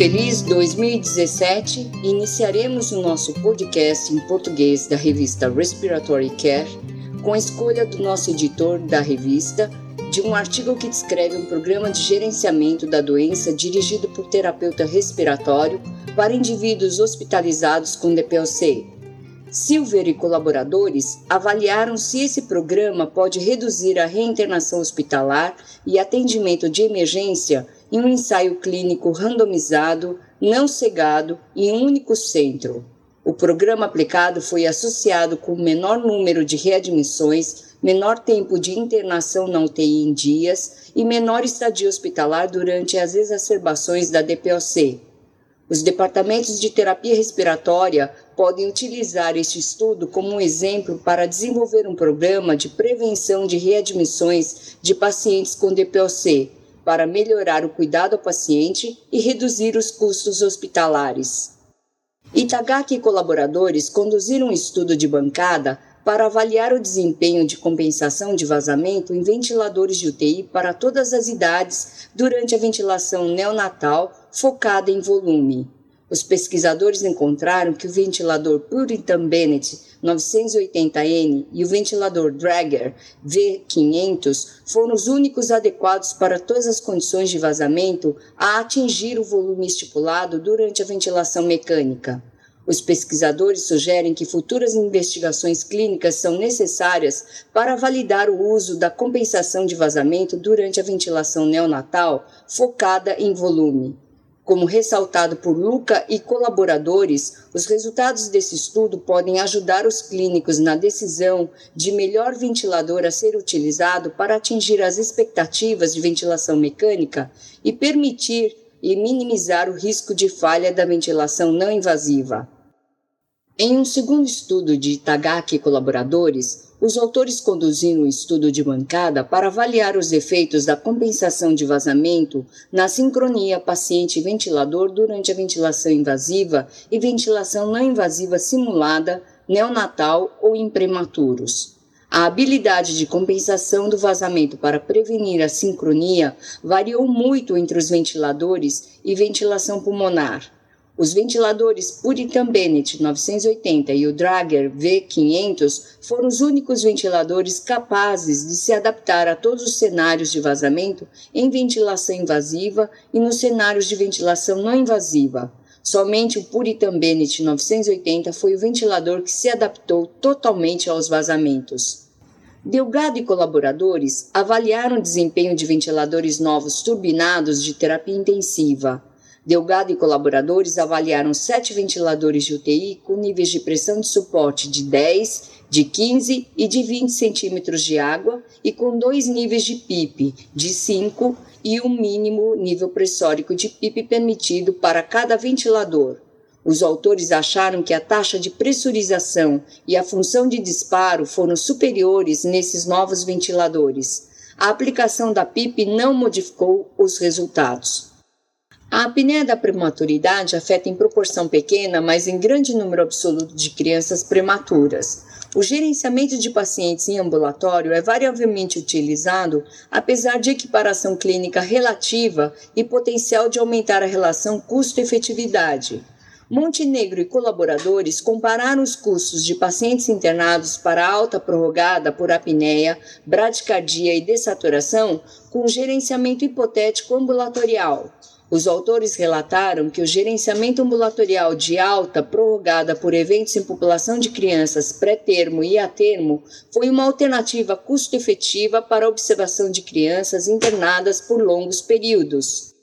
Feliz 2017! Iniciaremos o nosso podcast em português da revista Respiratory Care com a escolha do nosso editor da revista de um artigo que descreve um programa de gerenciamento da doença dirigido por terapeuta respiratório para indivíduos hospitalizados com DPOC. Silver e colaboradores avaliaram se esse programa pode reduzir a reinternação hospitalar e atendimento de emergência em um ensaio clínico randomizado, não cegado, em um único centro. O programa aplicado foi associado com menor número de readmissões, menor tempo de internação na UTI em dias e menor estadia hospitalar durante as exacerbações da DPOC. Os departamentos de terapia respiratória podem utilizar este estudo como um exemplo para desenvolver um programa de prevenção de readmissões de pacientes com DPOC, para melhorar o cuidado ao paciente e reduzir os custos hospitalares. Itagaki e colaboradores conduziram um estudo de bancada para avaliar o desempenho de compensação de vazamento em ventiladores de UTI para todas as idades durante a ventilação neonatal focada em volume. Os pesquisadores encontraram que o ventilador Puritan Bennett 980N e o ventilador Drager V500 foram os únicos adequados para todas as condições de vazamento a atingir o volume estipulado durante a ventilação mecânica. Os pesquisadores sugerem que futuras investigações clínicas são necessárias para validar o uso da compensação de vazamento durante a ventilação neonatal focada em volume. Como ressaltado por Luca e colaboradores, os resultados desse estudo podem ajudar os clínicos na decisão de melhor ventilador a ser utilizado para atingir as expectativas de ventilação mecânica e permitir e minimizar o risco de falha da ventilação não invasiva. Em um segundo estudo de Itagaki e colaboradores, os autores conduziram um estudo de bancada para avaliar os efeitos da compensação de vazamento na sincronia paciente-ventilador durante a ventilação invasiva e ventilação não invasiva simulada, neonatal ou em prematuros. A habilidade de compensação do vazamento para prevenir a sincronia variou muito entre os ventiladores e ventilação pulmonar. Os ventiladores Puritan Bennett 980 e o Drager V500 foram os únicos ventiladores capazes de se adaptar a todos os cenários de vazamento em ventilação invasiva e nos cenários de ventilação não invasiva. Somente o Puritan Bennett 980 foi o ventilador que se adaptou totalmente aos vazamentos. Delgado e colaboradores avaliaram o desempenho de ventiladores novos turbinados de terapia intensiva. Delgado e colaboradores avaliaram sete ventiladores de UTI com níveis de pressão de suporte de 10, de 15 e de 20 centímetros de água e com dois níveis de PIP, de 5 e um mínimo nível pressórico de PIP permitido para cada ventilador. Os autores acharam que a taxa de pressurização e a função de disparo foram superiores nesses novos ventiladores. A aplicação da PIP não modificou os resultados. A apneia da prematuridade afeta em proporção pequena, mas em grande número absoluto de crianças prematuras. O gerenciamento de pacientes em ambulatório é variavelmente utilizado, apesar de equiparação clínica relativa e potencial de aumentar a relação custo-efetividade. Montenegro e colaboradores compararam os custos de pacientes internados para alta prorrogada por apneia, bradicardia e dessaturação com o gerenciamento hipotético ambulatorial. Os autores relataram que o gerenciamento ambulatorial de alta prorrogada por eventos em população de crianças pré-termo e a termo foi uma alternativa custo-efetiva para a observação de crianças internadas por longos períodos.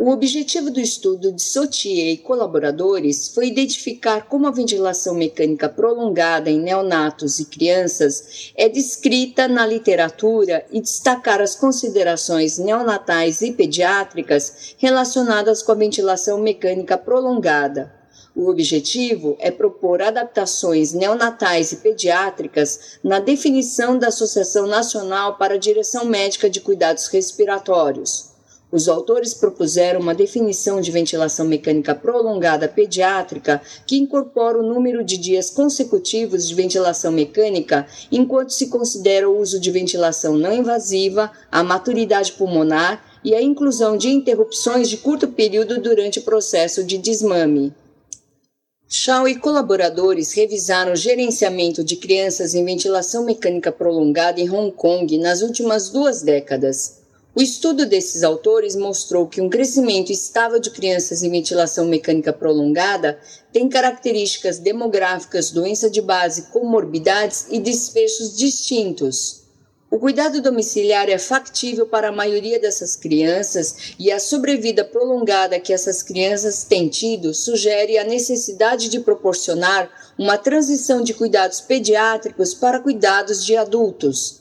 O objetivo do estudo de Sautier e colaboradores foi identificar como a ventilação mecânica prolongada em neonatos e crianças é descrita na literatura e destacar as considerações neonatais e pediátricas relacionadas com a ventilação mecânica prolongada. O objetivo é propor adaptações neonatais e pediátricas na definição da Associação Nacional para a Direção Médica de Cuidados Respiratórios. Os autores propuseram uma definição de ventilação mecânica prolongada pediátrica que incorpora o número de dias consecutivos de ventilação mecânica, enquanto se considera o uso de ventilação não invasiva, a maturidade pulmonar e a inclusão de interrupções de curto período durante o processo de desmame. Shaw e colaboradores revisaram o gerenciamento de crianças em ventilação mecânica prolongada em Hong Kong nas últimas duas décadas. O estudo desses autores mostrou que um crescimento estável de crianças em ventilação mecânica prolongada tem características demográficas, doença de base, comorbidades e desfechos distintos. O cuidado domiciliar é factível para a maioria dessas crianças e a sobrevida prolongada que essas crianças têm tido sugere a necessidade de proporcionar uma transição de cuidados pediátricos para cuidados de adultos.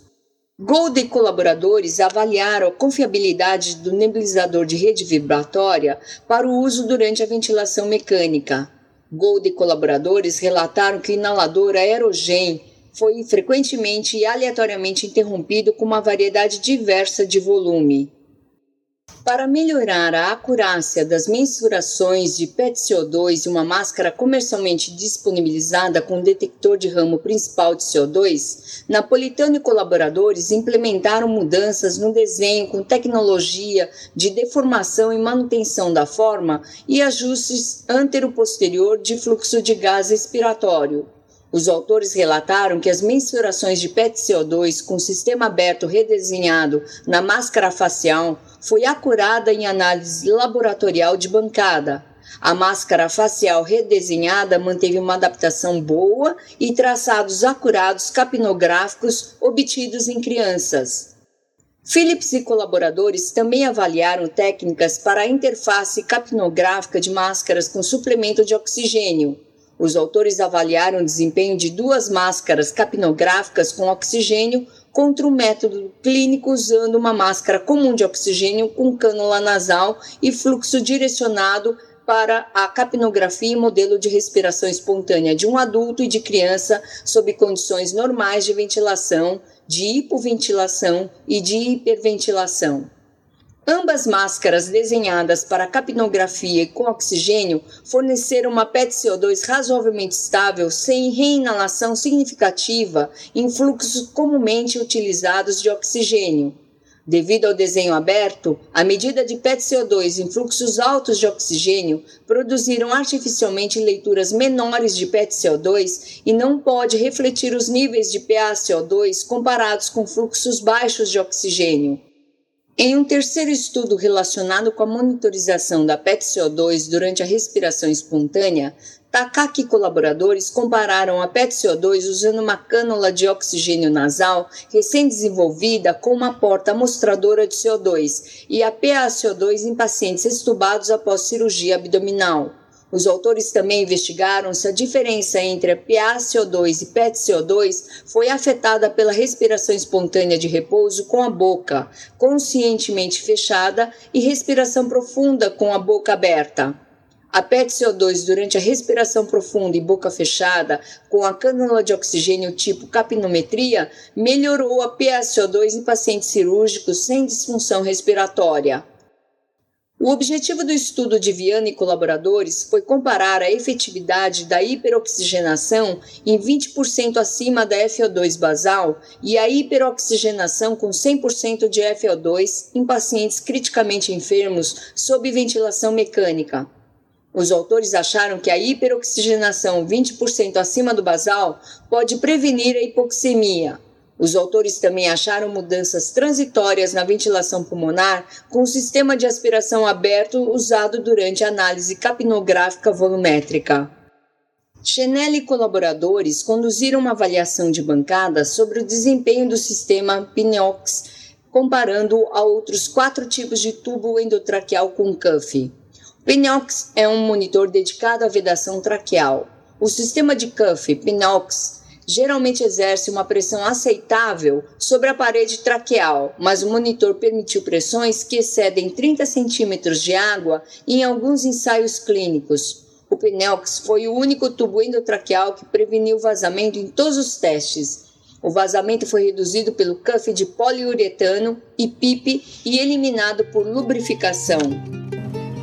Gold e colaboradores avaliaram a confiabilidade do nebulizador de rede vibratória para o uso durante a ventilação mecânica. Gold e colaboradores relataram que o inalador aerogen foi frequentemente e aleatoriamente interrompido com uma variedade diversa de volume. Para melhorar a acurácia das mensurações de PET-CO2 e uma máscara comercialmente disponibilizada com detector de ramo principal de CO2, Napolitano e colaboradores implementaram mudanças no desenho com tecnologia de deformação e manutenção da forma e ajustes antero-posterior de fluxo de gás respiratório. Os autores relataram que as mensurações de PET-CO2 com sistema aberto redesenhado na máscara facial foi acurada em análise laboratorial de bancada. A máscara facial redesenhada manteve uma adaptação boa e traçados acurados capnográficos obtidos em crianças. Philips e colaboradores também avaliaram técnicas para a interface capnográfica de máscaras com suplemento de oxigênio. Os autores avaliaram o desempenho de duas máscaras capnográficas com oxigênio contra um método clínico usando uma máscara comum de oxigênio com cânula nasal e fluxo direcionado para a capnografia e modelo de respiração espontânea de um adulto e de criança sob condições normais de ventilação, de hipoventilação e de hiperventilação. Ambas máscaras desenhadas para capnografia e com oxigênio forneceram uma PET-CO2 razoavelmente estável sem reinalação significativa em fluxos comumente utilizados de oxigênio. Devido ao desenho aberto, a medida de PET-CO2 em fluxos altos de oxigênio produziram artificialmente leituras menores de PET-CO2 e não pode refletir os níveis de PaCO2 comparados com fluxos baixos de oxigênio. Em um terceiro estudo relacionado com a monitorização da PET-CO2 durante a respiração espontânea, Takaki e colaboradores compararam a PET-CO2 usando uma cânula de oxigênio nasal recém-desenvolvida com uma porta amostradora de CO2 e a PaCO2 em pacientes estubados após cirurgia abdominal. Os autores também investigaram se a diferença entre a PaCO2 e PET-CO2 foi afetada pela respiração espontânea de repouso com a boca conscientemente fechada e respiração profunda com a boca aberta. A PET-CO2 durante a respiração profunda e boca fechada, com a cânula de oxigênio tipo capnometria, melhorou a PaCO2 em pacientes cirúrgicos sem disfunção respiratória. O objetivo do estudo de Viana e colaboradores foi comparar a efetividade da hiperoxigenação em 20% acima da FO2 basal e a hiperoxigenação com 100% de FO2 em pacientes criticamente enfermos sob ventilação mecânica. Os autores acharam que a hiperoxigenação 20% acima do basal pode prevenir a hipoxemia, os autores também acharam mudanças transitórias na ventilação pulmonar com o sistema de aspiração aberto usado durante a análise capnográfica volumétrica. Chenel e colaboradores conduziram uma avaliação de bancada sobre o desempenho do sistema Pinox, comparando a outros quatro tipos de tubo endotraqueal com cuff. O Pinox é um monitor dedicado à vedação traqueal. O sistema de cuff Pinox geralmente exerce uma pressão aceitável sobre a parede traqueal, mas o monitor permitiu pressões que excedem 30 centímetros de água em alguns ensaios clínicos. O Pneox foi o único tubo endotraqueal que preveniu vazamento em todos os testes. O vazamento foi reduzido pelo cuff de poliuretano e PIP e eliminado por lubrificação.